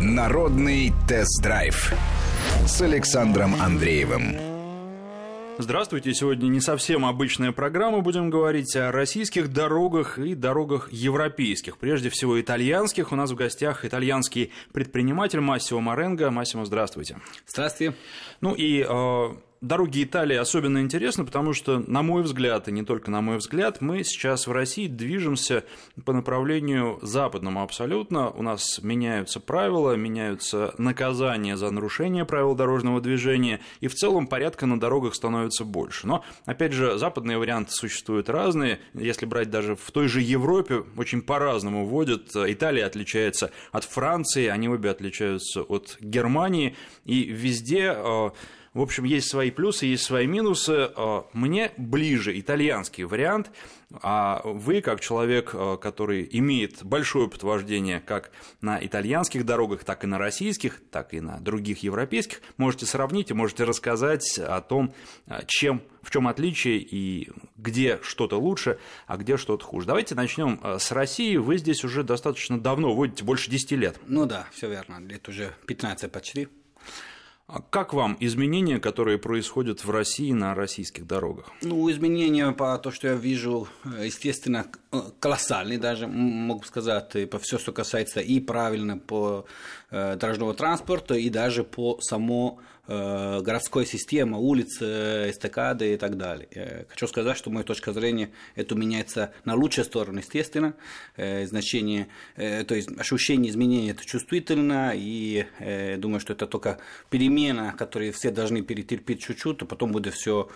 Народный тест-драйв с Александром Андреевым. Здравствуйте. Сегодня не совсем обычная программа. Будем говорить о российских дорогах и дорогах европейских. Прежде всего, итальянских. У нас в гостях итальянский предприниматель Массимо Маренго. Массимо, здравствуйте. Здравствуйте. Ну и э, дороги Италии особенно интересны, потому что, на мой взгляд, и не только на мой взгляд, мы сейчас в России движемся по направлению западному абсолютно. У нас меняются правила, меняются наказания за нарушение правил дорожного движения, и в целом порядка на дорогах становится больше. Но, опять же, западные варианты существуют разные. Если брать даже в той же Европе, очень по-разному вводят. Италия отличается от Франции, они обе отличаются от Германии, и везде э, в общем, есть свои плюсы, есть свои минусы. Э, мне ближе итальянский вариант, а вы, как человек, э, который имеет большой опыт вождения как на итальянских дорогах, так и на российских, так и на других европейских, можете сравнить и можете рассказать о том, э, чем, в чем отличие и где что-то лучше, а где что-то хуже. Давайте начнем с России. Вы здесь уже достаточно давно, водите больше 10 лет. Ну да, все верно, лет уже 15 почти. А как вам изменения, которые происходят в России на российских дорогах? Ну, изменения, по то, что я вижу, естественно, колоссальные даже, могу сказать, по все, что касается и правильно по э, дорожного транспорта, и даже по само городской системы, улицы, эстакады и так далее. Я хочу сказать, что моя точка зрения, это меняется на лучшую сторону, естественно. Э, значение, э, то есть ощущение изменения это чувствительно, и думаю, что это только перемена, которую все должны перетерпеть чуть-чуть, а потом будет все,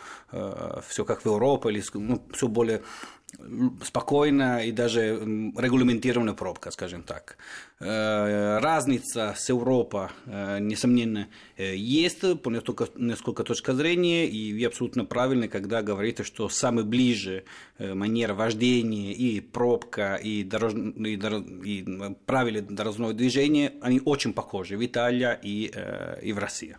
все как в Европе, или ну, все более спокойно и даже регламентированная пробка, скажем так. Э, разница с Европой, э, несомненно, э, есть по несколько, точек зрения, и вы абсолютно правильно, когда говорите, что самый ближе манера вождения и пробка, и, дорож... и, дорож... и правила дорожного движения, они очень похожи в Италии и, и в России.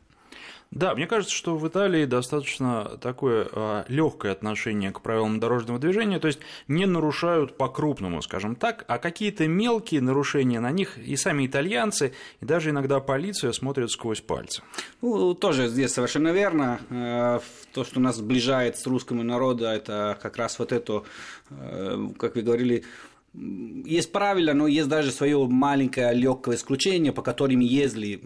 Да, мне кажется, что в Италии достаточно такое а, легкое отношение к правилам дорожного движения, то есть не нарушают по-крупному, скажем так, а какие-то мелкие нарушения на них и сами итальянцы, и даже иногда полиция смотрят сквозь пальцы. Ну, тоже здесь совершенно верно. Э, то, что нас сближает с русским народом, это как раз вот это, э, как вы говорили, есть правила, но есть даже свое маленькое легкое исключение, по которым если,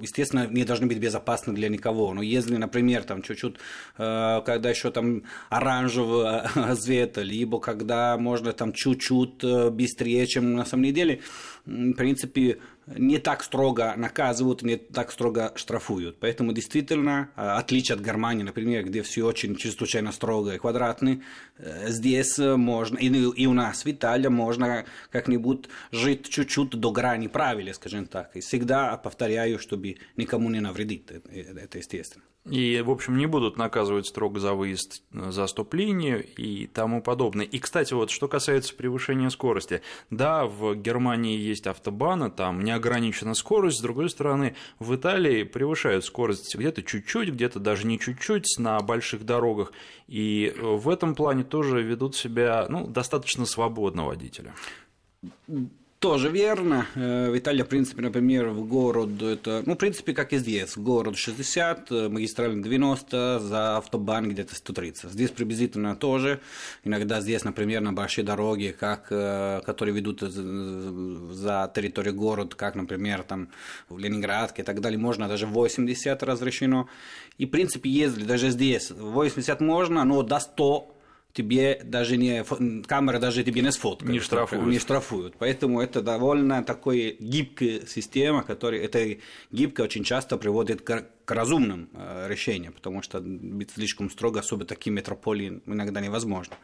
естественно, не должны быть безопасны для никого. Но если, например, там чуть-чуть, э, когда еще там оранжевый цвет, либо когда можно там чуть-чуть э, быстрее, чем на самом деле, в принципе, не так строго наказывают, не так строго штрафуют. Поэтому действительно, э, отличие от Германии, например, где все очень чрезвычайно строго и квадратно, э, здесь можно, и у нас в Италии можно как-нибудь жить чуть-чуть до грани правил, скажем так. И всегда повторяю, чтобы никому не навредить, это естественно. И, в общем, не будут наказывать строго за выезд за стоп-линию и тому подобное. И, кстати, вот что касается превышения скорости. Да, в Германии есть автобаны, там неограничена скорость, с другой стороны, в Италии превышают скорость где-то чуть-чуть, где-то даже не чуть-чуть на больших дорогах. И в этом плане тоже ведут себя ну, достаточно свободно водители. Тоже верно. Э, в Италии, в принципе, например, в город это, ну, в принципе, как и здесь, город 60, э, магистраль 90, за автобан где-то 130. Здесь приблизительно тоже. Иногда здесь, например, на большие дороги, как, э, которые ведут за территорию города, как, например, там в Ленинградке и так далее, можно даже 80 разрешено. И, в принципе, если даже здесь 80 можно, но до 100 тебе даже не камера даже тебе не сфоткает, не штрафуют. не штрафуют. Поэтому это довольно такой гибкая система, которая это гибкая очень часто приводит к, к разумным э, решениям, потому что быть слишком строго, особо такие метрополии иногда невозможно.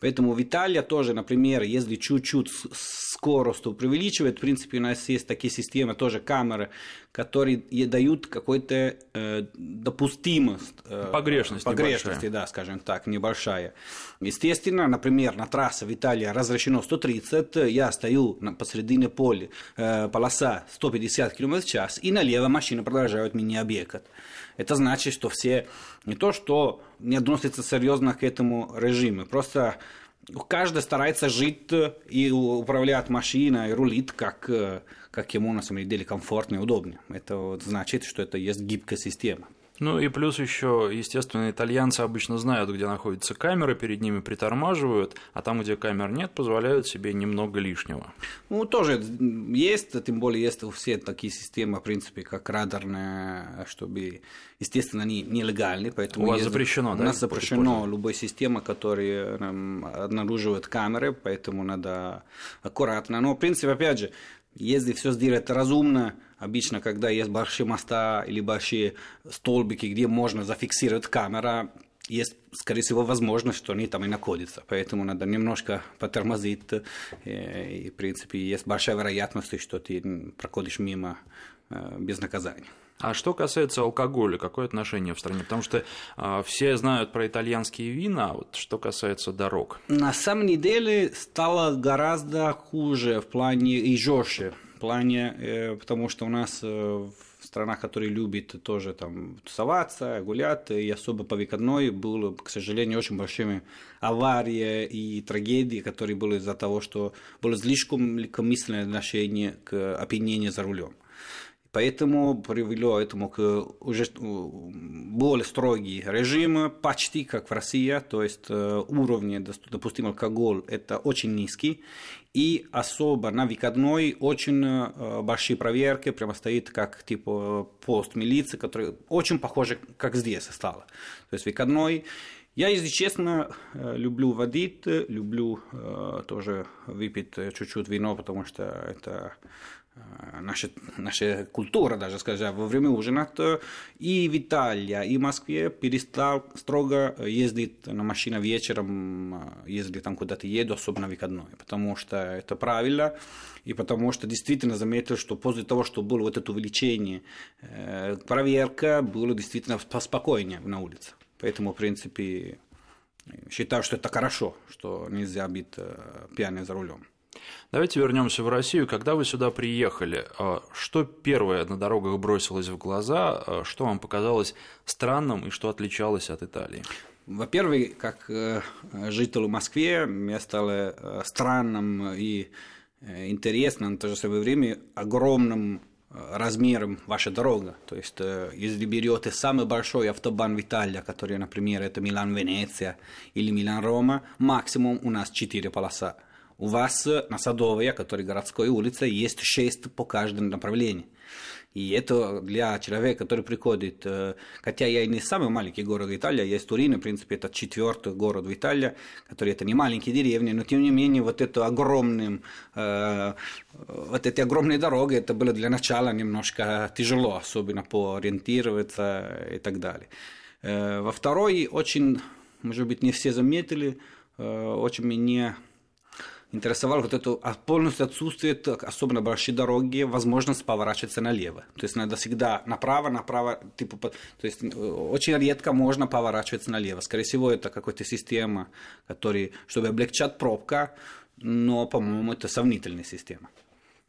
Поэтому в Италии тоже, например, если чуть-чуть скорость преувеличивает, в принципе, у нас есть такие системы, тоже камеры, которые дают какой-то э, допустимость. Э, погрешность Погрешности, да, скажем так, небольшая. Естественно, например, на трассе в Италии разрешено 130, я стою на, посредине поля, э, полоса 150 км в час, и налево машина продолжает меня объехать. Это значит, что все не то, что не относятся серьезно к этому режиму, просто каждый старается жить и управлять машиной, и рулит, как, как ему на самом деле комфортно и удобно. Это значит, что это есть гибкая система. Ну и плюс еще, естественно, итальянцы обычно знают, где находятся камеры, перед ними притормаживают, а там, где камер нет, позволяют себе немного лишнего. Ну, тоже есть, тем более есть все такие системы, в принципе, как радарные, чтобы, естественно, они нелегальны, поэтому... У вас есть... запрещено, да? У нас запрещено любой система, которая обнаруживает камеры, поэтому надо аккуратно. Но, в принципе, опять же, если все сделать разумно, обычно, когда есть большие моста или большие столбики, где можно зафиксировать камера, есть, скорее всего, возможность, что они там и находятся. Поэтому надо немножко потормозить. Э, и, в принципе, есть большая вероятность, что ты проходишь мимо э, без наказания. А что касается алкоголя, какое отношение в стране? Потому что э, все знают про итальянские вина, а вот что касается дорог. На самом деле стало гораздо хуже в плане и жестче плане, э, потому что у нас э, в странах, которые любят тоже там тусоваться, гулять, и особо по выходной было, к сожалению, очень большими аварии и трагедии, которые были из-за того, что было слишком легкомысленное отношение к опьянению за рулем. Поэтому привело этому к уже более строгий режим, почти как в России, то есть э, уровень допустимый алкоголь это очень низкий, и особо на выходной очень э, большие проверки, прямо стоит как типа пост милиции, который очень похоже, как здесь стало. То есть выходной я, если честно, э, люблю водить, люблю тоже выпить чуть-чуть вино, потому что это Э, наша, наша культура, даже скажем, во время ужина, и в Италии, и в Москве перестал строго ездить на машине вечером, э, если там куда-то еду, особенно выходной, потому что это правильно, и потому что действительно заметил, что после того, что было вот это увеличение, э, проверка было действительно поспокойнее на улице. Поэтому, в принципе, считаю, что это хорошо, что нельзя быть пьяным за рулем. Давайте вернемся в Россию. Когда вы сюда приехали, а, что первое на дорогах бросилось в глаза, а, что вам показалось странным и что отличалось от Италии? Во-первых, как э, житель в Москве, мне стало э, странным и э, интересным, в то же самое время огромным размером ваша дорога. То есть, если берете самый большой автобан в Италии, который, например, это Милан-Венеция или Милан-Рома, максимум у нас 4 полоса. У вас на Садовой, который городской улице, есть шесть по каждому направлению. И это для человека, который приходит, э, хотя я и не самый маленький город Италии, есть Турин, в принципе, это четвертый город в Италии, который это не маленькие деревни, но тем не менее вот это огромным, э, вот эти огромные дороги, это было для начала немножко тяжело, особенно по ориентироваться и так далее. Э, во второй очень, может быть, не все заметили, очень меня интересовало вот это полностью отсутствие, особенно большие дороги, возможность поворачиваться налево. То есть надо всегда направо, направо, типа, то есть э, очень редко можно поворачиваться налево. Скорее всего, это какая-то система, которая, чтобы облегчать пробка, но, по-моему, это сомнительная система.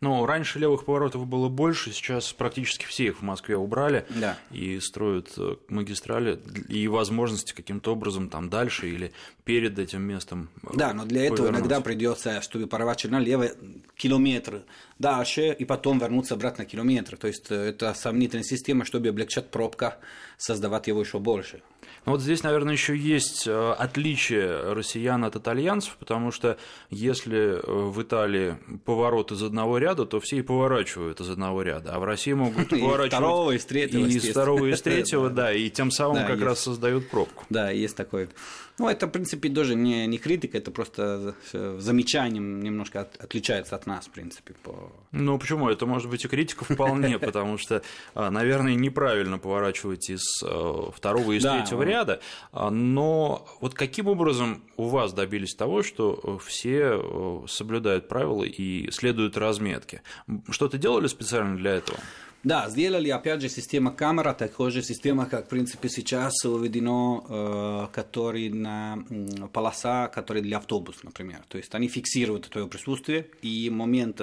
Ну, раньше левых поворотов было больше, сейчас практически все их в Москве убрали да. и строят э, магистрали и возможности каким-то образом там дальше или перед этим местом. Э, да, но для этого иногда придется, чтобы поворачивать налево километр дальше и потом вернуться обратно километр. То есть э, это сомнительная система, чтобы облегчать пробка, создавать его еще больше. Ну вот здесь, наверное, еще есть э, отличие россиян от итальянцев, потому что если э, в Италии поворот из одного ряда, то все и поворачивают из одного ряда, а в России могут поворачивать и второго, из третьего, и из второго, и из третьего, да, и тем самым как раз создают пробку. Да, есть такое. Ну, это, в принципе, тоже не, не критика, это просто замечанием немножко от, отличается от нас, в принципе. По... Ну, почему? Это может быть и критика вполне, потому что, а, наверное, неправильно поворачивать из э, второго и из третьего ряда, а, но вот каким образом у вас добились того, что э, все э, соблюдают правила и следуют разметке? Что-то делали специально для этого? Да, сделали, опять же, система камера, такой же система, как, в принципе, сейчас введено, э, который на м, полоса, которые для автобуса, например. То есть они фиксируют твое присутствие, и момент,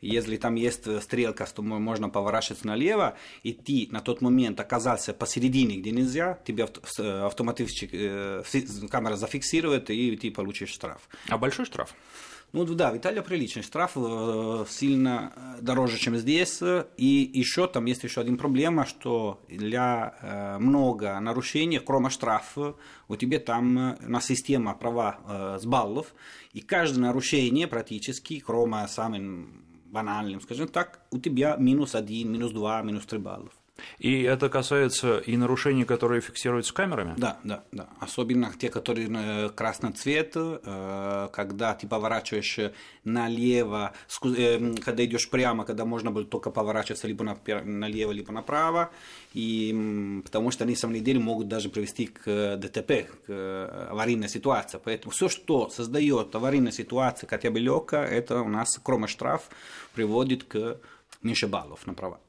если там есть стрелка, что можно поворачиваться налево, и ты на тот момент оказался посередине, где нельзя, тебе авто- э, автоматически э, камера зафиксирует, и ты получишь штраф. А большой штраф? Ну да, в Италии приличный штраф, э, сильно дороже, чем здесь. И еще там есть еще один проблема, что для э, много нарушений, кроме штрафа, у тебя там э, на система права с баллов, и каждое нарушение практически, кроме самым банальным, скажем так, у тебя минус один, минус два, минус три баллов. И это касается и нарушений, которые фиксируются камерами? Да, да, да. Особенно те, которые э, красный цвет, э, когда ты поворачиваешь налево, э, когда идешь прямо, когда можно было только поворачиваться либо налево, либо направо, и, потому что они, на самом деле, могут даже привести к ДТП, к аварийной ситуации. Поэтому все, что создает аварийную ситуацию, хотя бы легкая, это у нас, кроме штраф, приводит к меньше баллов на права.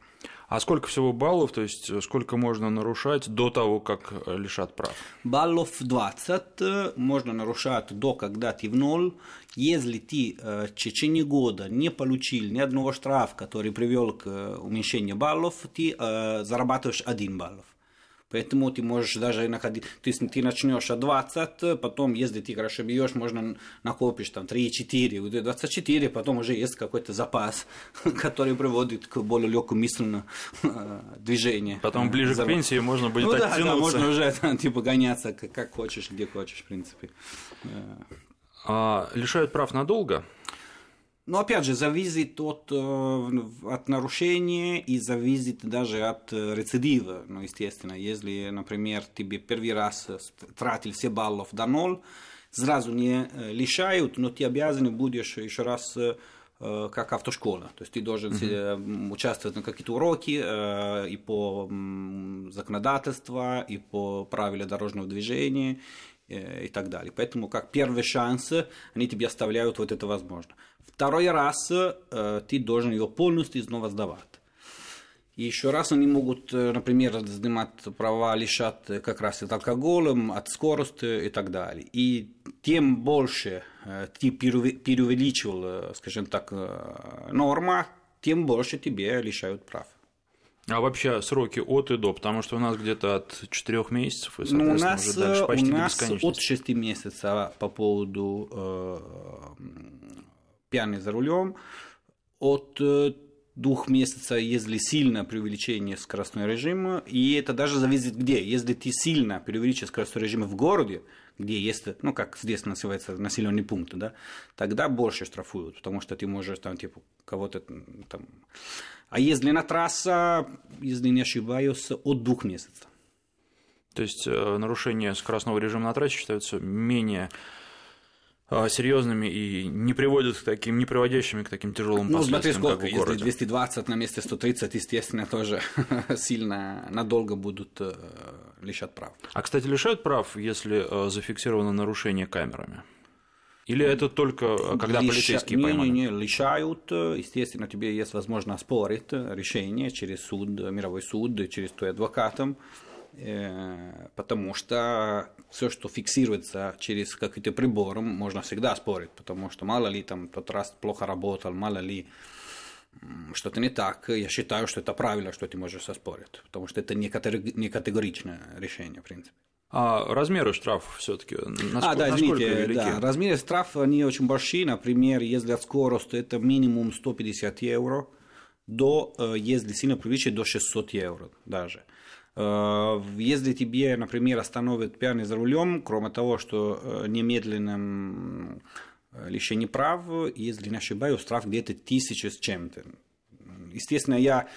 А сколько всего баллов, то есть э, сколько можно нарушать до того, как э, лишат прав? Баллов 20 э, можно нарушать до, когда ты в ноль. Если ты в течение года не получил ни одного штрафа, который привел к уменьшению баллов, ты зарабатываешь один баллов. Поэтому ты можешь даже находить, есть ты начнешь от 20, потом, если ты хорошо бьешь, можно накопишь там 3-4, вот 24, потом уже есть какой-то запас, который приводит к более легкому мысленному э, движению. Потом ближе к пенсии можно будет ну, да, да, оттянуться. можно уже там, типа гоняться как, как хочешь, где хочешь, в принципе. А, лишают прав надолго? Но опять же, зависит от, э, от нарушения и зависит даже от э, рецидива. Ну, естественно, если, например, тебе первый раз э, тратил все баллов до ноль, сразу не лишают, но ты обязан будешь еще раз как автошкола. То есть ты должен м, участвовать на какие-то уроки э, и по законодательству, и по правилам дорожного движения и так далее. Поэтому как первый шанс они тебе оставляют вот это возможно. Второй раз э, ты должен ее полностью снова сдавать. И еще раз они могут, э, например, снимать права, лишать э, как раз от алкоголем, от скорости и так далее. И тем больше э, ты э, скажем так, э, норма, тем больше тебе лишают прав. А вообще сроки от и до, потому что у нас где-то от 4 месяцев, и, Ну, у соответственно, нас, уже дальше э, почти у нас от 6 месяцев по поводу э, пьяный за рулем, от э, двух месяцев, если сильно преувеличение скоростного режима, и это даже зависит где. Если ты сильно преувеличишь скоростной режим в городе, где есть, ну, как здесь называется, населенный пункт, да, тогда больше штрафуют, потому что ты можешь там, типа, кого-то там... А если на трасса, если не ошибаюсь, от двух месяцев. То есть э, нарушения скоростного режима на трассе считаются менее серьезными и не приводят к таким, не приводящими к таким тяжелым Ну, смотри, последствиям, как сколько, в если городе. 220 на месте 130, естественно, тоже сильно надолго будут э, лишать прав. А, кстати, лишают прав, если э, зафиксировано нарушение камерами? Или это только э, когда Лиша- полицейские не, поймали? Не, не, лишают, естественно, тебе есть возможность оспорить э, решение через суд, мировой суд, через твой адвокатом, потому что все, что фиксируется через какие-то приборы, можно всегда спорить, потому что мало ли там тот раз плохо работал, мало ли что-то не так, я считаю, что это правильно, что ты можешь оспорить, потому что это не, категори- не категоричное решение, в принципе. А размеры штрафов все-таки а, да, насколько извините, велики? да, размеры штрафа, они очень большие, например, если от скорости, это минимум 150 евро, до, э, если сильно превысит, до 600 евро даже. Э, Если тебе, например, остановят пьяный за рулем, кроме того, что э, немедленным э, лишение прав, если не ошибаюсь, штраф где-то тысяча с чем-то. Естественно, я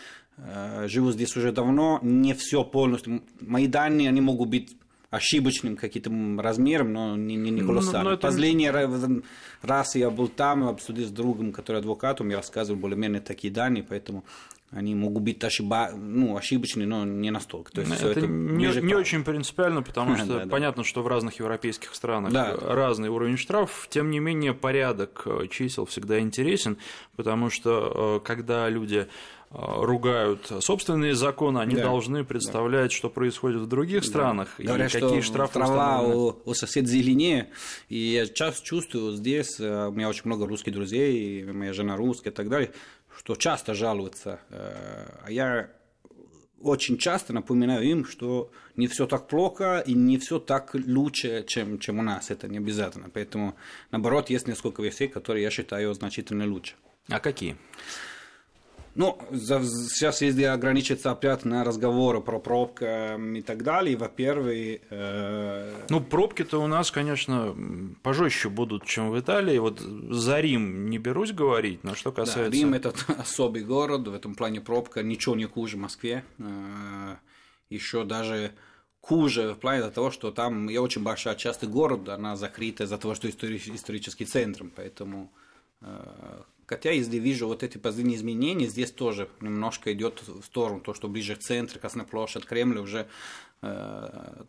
живу здесь уже давно, не все полностью. Мои данные, они могут быть ошибочным каким-то размером, но не, не, не Ну, колоссальным. но это- Последний ра- раз я был там, обсудил с другом, который адвокат, он мне рассказывал более-менее такие данные, поэтому они могут быть ошиба... ну, ошибочные, но не настолько. То есть всё это, не, не очень принципиально, потому что Да, да. понятно, что в разных европейских странах Да. разный уровень штрафов. Тем не менее, порядок э, чисел всегда интересен, потому что э, когда люди ругают собственные законы, они да, должны представлять, да. что происходит в других странах Говорят, и какие что штрафы трава у, у соседа зеленее. И я часто чувствую здесь, э, у меня очень много русских друзей, моя жена русская и так далее, что часто жалуются. Э, а я очень часто напоминаю им, что не все так плохо и не все так лучше, чем, чем у нас. Это не обязательно. Поэтому, наоборот, есть несколько вещей, которые я считаю значительно лучше. А какие? Ну, сейчас, если ограничиться опять на разговоры про пробки и так далее, во-первых... Э... Ну, пробки-то у нас, конечно, пожестче будут, чем в Италии. Вот за Рим не берусь говорить, но что касается... Да, Рим – это особый город, в этом плане пробка ничего не хуже Москве. Э, Еще даже хуже в плане того, что там я очень большая часть города, она закрыта из-за того, что исторический центр, поэтому э, Хотя, если вижу вот эти позывные изменения, здесь тоже немножко идет в сторону, то, что ближе к центру, Красная площадь, Кремль уже э,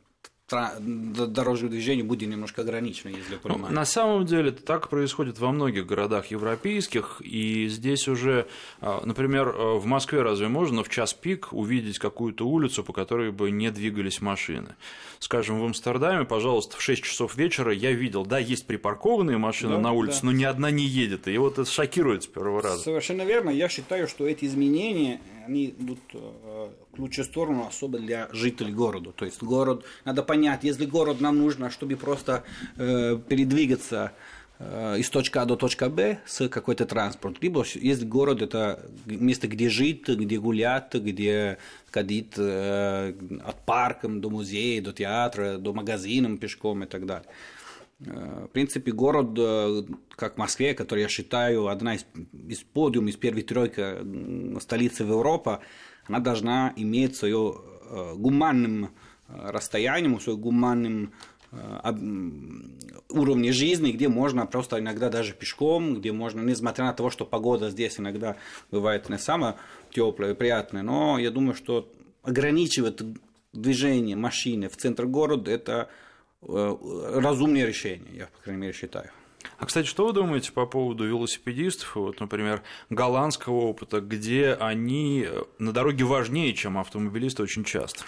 дорожное движение будет немножко ограничено, если понимаю. Ну, на самом деле так происходит во многих городах европейских, и здесь уже, а, например, э, в Москве разве можно в час пик увидеть какую-то улицу, по которой бы не двигались машины? Скажем, в Амстердаме, пожалуйста, в 6 часов вечера я видел, да, есть припаркованные машины да, на улице, да. но ни одна не едет, и вот это шокирует с первого раза. Совершенно верно. Я считаю, что эти изменения, они идут э, в лучшую сторону, особо для жителей города. То есть город, надо понять, если город нам нужно, чтобы просто э, передвигаться э, из точки А до точки Б с какой-то транспорт. Либо если город это место, где жить, где гулять, где ходить э, от парка до музея, до театра, до магазина пешком и так далее. Э, в принципе, город, э, как Москве, который я считаю одна из, из подиум, из первой тройки столицы в Европе, она должна иметь свое э, гуманным расстоянием, свой гуманным уровне жизни, где можно просто иногда даже пешком, где можно, несмотря на то, что погода здесь иногда бывает не самая теплая и приятная, но я думаю, что ограничивать движение машины в центр города – это Э, разумное решение, я, по крайней мере, считаю. А, кстати, что вы думаете по поводу велосипедистов, вот, например, голландского опыта, где они на дороге важнее, чем автомобилисты очень часто?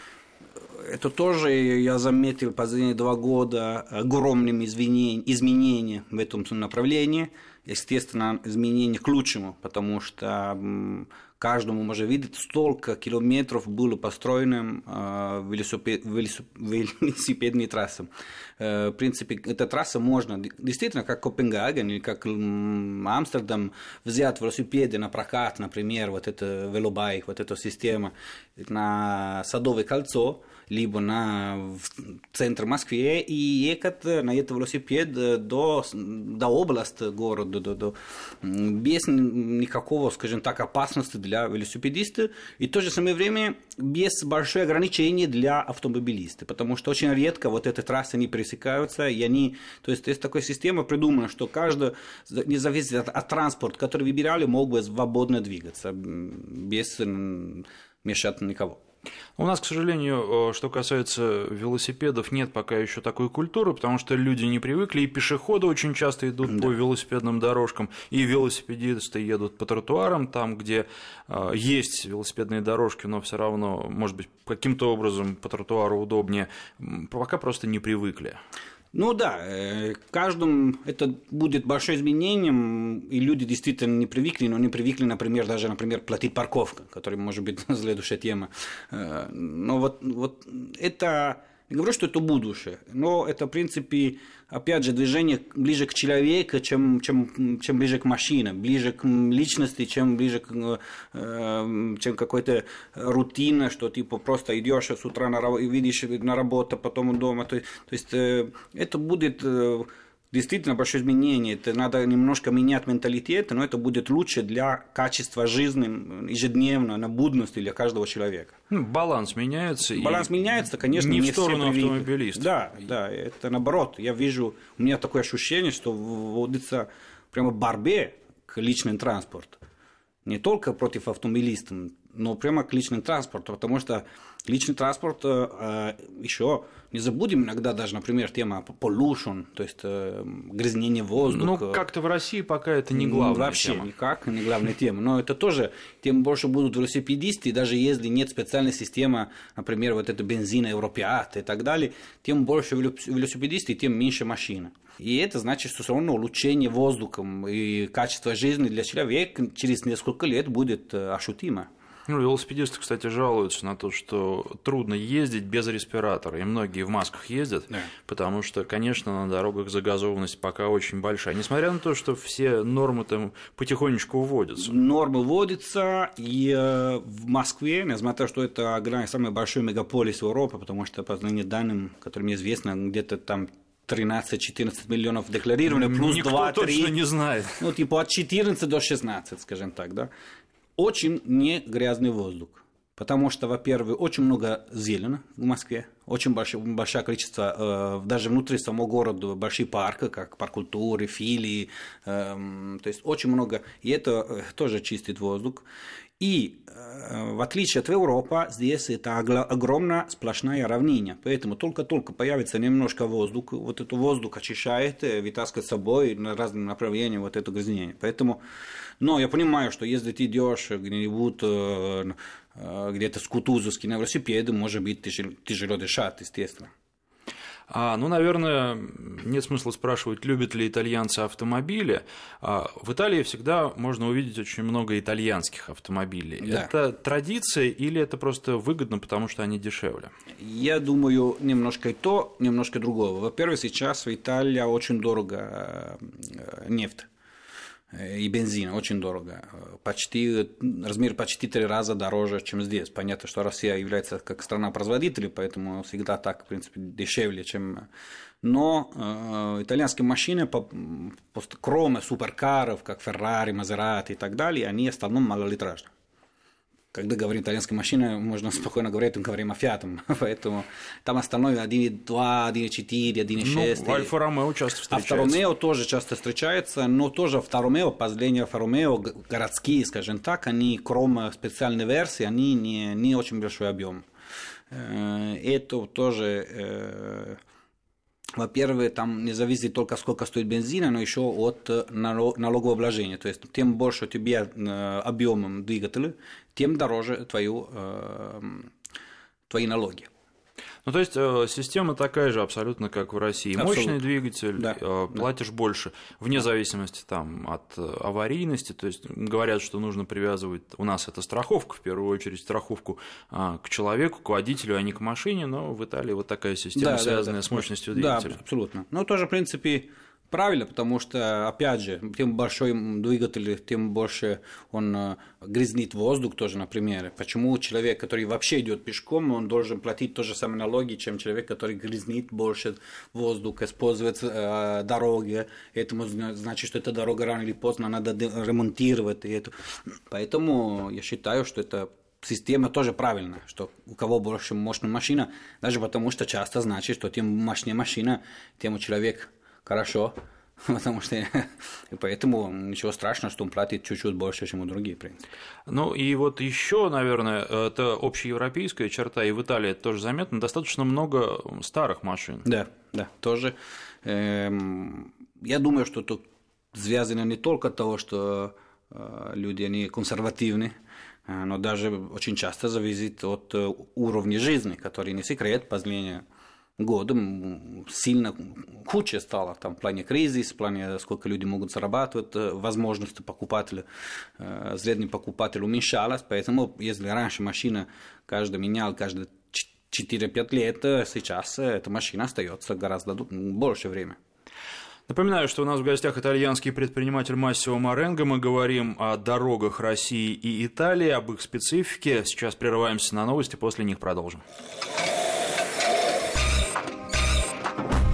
Это тоже я заметил последние два года огромным изменением в этом направлении. Естественно, изменения к лучшему, потому что каждому можно видеть, столько километров было построено э, велосипед, велосипедные трассы. Э, в принципе, эта трасса можно, действительно, как Копенгаген или как Амстердам, взять велосипеды на прокат, например, вот это велобайк, вот эта система на Садовое кольцо, либо на центр Москвы и ехать на этот велосипед до, до области города, до, до, без никакого, скажем так, опасности для велосипедиста, и в то же самое время без большой ограничений для автомобилиста, потому что очень редко вот эти трассы не пересекаются, и они, то есть есть такая система придумана, что каждый, независимо от, от транспорта, который выбирали, мог бы свободно двигаться, без мешать никого. У нас, к сожалению, что касается велосипедов, нет пока еще такой культуры, потому что люди не привыкли, и пешеходы очень часто идут да. по велосипедным дорожкам, и велосипедисты едут по тротуарам, там, где а, есть велосипедные дорожки, но все равно, может быть, каким-то образом по тротуару удобнее, пока просто не привыкли. Ну да, э, каждому это будет большое изменением, и люди действительно не привыкли, но не привыкли, например, даже, например, платить парковка, которая может быть следующая тема. Э, но вот, вот это не говорю, что это будущее, но это, в принципе, опять же, движение ближе к человеку, чем, чем, чем ближе к машине, ближе к личности, чем ближе к э, чем какой-то рутина, что типа просто идешь с утра на, видишь на работу, потом дома. То, то есть э, это будет э, действительно большое изменение. Это надо немножко менять менталитет, но это будет лучше для качества жизни ежедневно, на будности для каждого человека. Ну, баланс меняется. Баланс меняется, конечно, не, не в сторону автомобилистов. Да, да, это наоборот. Я вижу, у меня такое ощущение, что вводится прямо борьбе к личному транспорту. Не только против автомобилистов, но прямо к личному транспорту, потому что личный транспорт э, еще не забудем иногда даже, например, тема pollution, то есть э, грязнение воздуха. Ну, как-то в России пока это не главная Вообще тема. никак, не главная тема. Но это тоже, тем больше будут велосипедисты, даже если нет специальной системы, например, вот это бензина, европеат и так далее, тем больше велосипедисты, тем меньше машин. И это значит, что все равно улучшение воздухом и качество жизни для человека через несколько лет будет э, ощутимо. Ну, велосипедисты, кстати, жалуются на то, что трудно ездить без респиратора, и многие в масках ездят, да. потому что, конечно, на дорогах загазованность пока очень большая, несмотря на то, что все нормы там потихонечку вводятся. Нормы вводятся, и э, в Москве, несмотря на то, что это самый большой мегаполис Европы, потому что, по данным, которым известно, где-то там 13-14 миллионов декларировано, плюс Никто 2-3. точно не знает. Ну, типа от 14 до 16, скажем так, да. Очень не грязный воздух. Потому что, во-первых, очень много зелени в Москве, очень большое, большое количество, э, даже внутри самого города, большие парки, как парк культуры, филии, э, то есть очень много, и это э, тоже чистит воздух. И э, в отличие от Европы, здесь это огромная сплошная равнина. Поэтому только-только появится немножко воздуха, вот этот воздух очищает, э, вытаскивает с собой на разные направления вот это грязнение. Поэтому, но я понимаю, что если ты идешь где-нибудь э, где-то с Кутузовски на велосипеде, может быть тяжело дышать, естественно. А, ну, наверное, нет смысла спрашивать, любят ли итальянцы автомобили. А, в Италии всегда можно увидеть очень много итальянских автомобилей. Да. Это традиция или это просто выгодно, потому что они дешевле? Я думаю, немножко и то, немножко другого. Во-первых, сейчас в Италии очень дорого э, нефть. Э, и бензина очень дорого. Почти, размер почти три раза дороже, чем здесь. Понятно, что Россия является как страна-производитель, поэтому всегда так, в принципе, дешевле, чем... Но э, итальянские машины, по, кроме суперкаров, как Ferrari, Maserati и так далее, они в основном малолитражные когда говорим итальянская машина, можно спокойно говорить, говорим о Фиатом, поэтому там остальное 1.2, 1.4, 1.6. Ну, Альфа Ромео часто встречается. Авто Ромео тоже часто встречается, но тоже Авто Ромео, последние Авто Ромео, городские, скажем так, они, кроме специальной версии, они не, не очень большой объем. Э, это тоже э, во-первых, там не зависит только сколько стоит бензина, но еще от э, налогообложения. То есть, тем больше у тебя э, объемом двигателя, тем дороже твою, э, твои налоги. Ну, то есть э, система такая же абсолютно, как в России. Абсолютно. Мощный двигатель, да. Э, платишь да. больше, вне зависимости там, от э, аварийности. То есть говорят, что нужно привязывать, у нас это страховка, в первую очередь страховку к человеку, к водителю, а не к машине, но в Италии вот такая система, да, связанная да, да. с мощностью двигателя. Да, абсолютно. Ну, тоже, в принципе, Правильно, потому что, опять же, тем большой двигатель, тем больше он э, грязнит воздух тоже, например. Почему человек, который вообще идет пешком, он должен платить то же самое налоги, чем человек, который грязнит больше воздух, использует э, дороги. Этому значит, что эта дорога рано или поздно надо ремонтировать. И это. Поэтому я считаю, что это система тоже правильная, что у кого больше мощная машина, даже потому что часто значит, что тем мощнее машина, тем у человека хорошо, потому что и поэтому ничего страшного, что он платит чуть-чуть больше, чем у других, в принципе. Ну и вот еще, наверное, это общеевропейская черта, и в Италии это тоже заметно, достаточно много старых машин. Да, да, тоже. Эм, я думаю, что тут связано не только того, что э, люди, они консервативны, э, но даже очень часто зависит от э, уровня жизни, который не секрет, последние годом сильно хуже стало там, в плане кризиса, в плане сколько люди могут зарабатывать, э, возможности покупателя, э, средний покупатель уменьшалась, поэтому если раньше машина каждый менял каждые 4-5 лет, э, сейчас эта машина остается гораздо больше времени. Напоминаю, что у нас в гостях итальянский предприниматель Массио Маренго. Мы говорим о дорогах России и Италии, об их специфике. Сейчас прерываемся на новости, после них продолжим.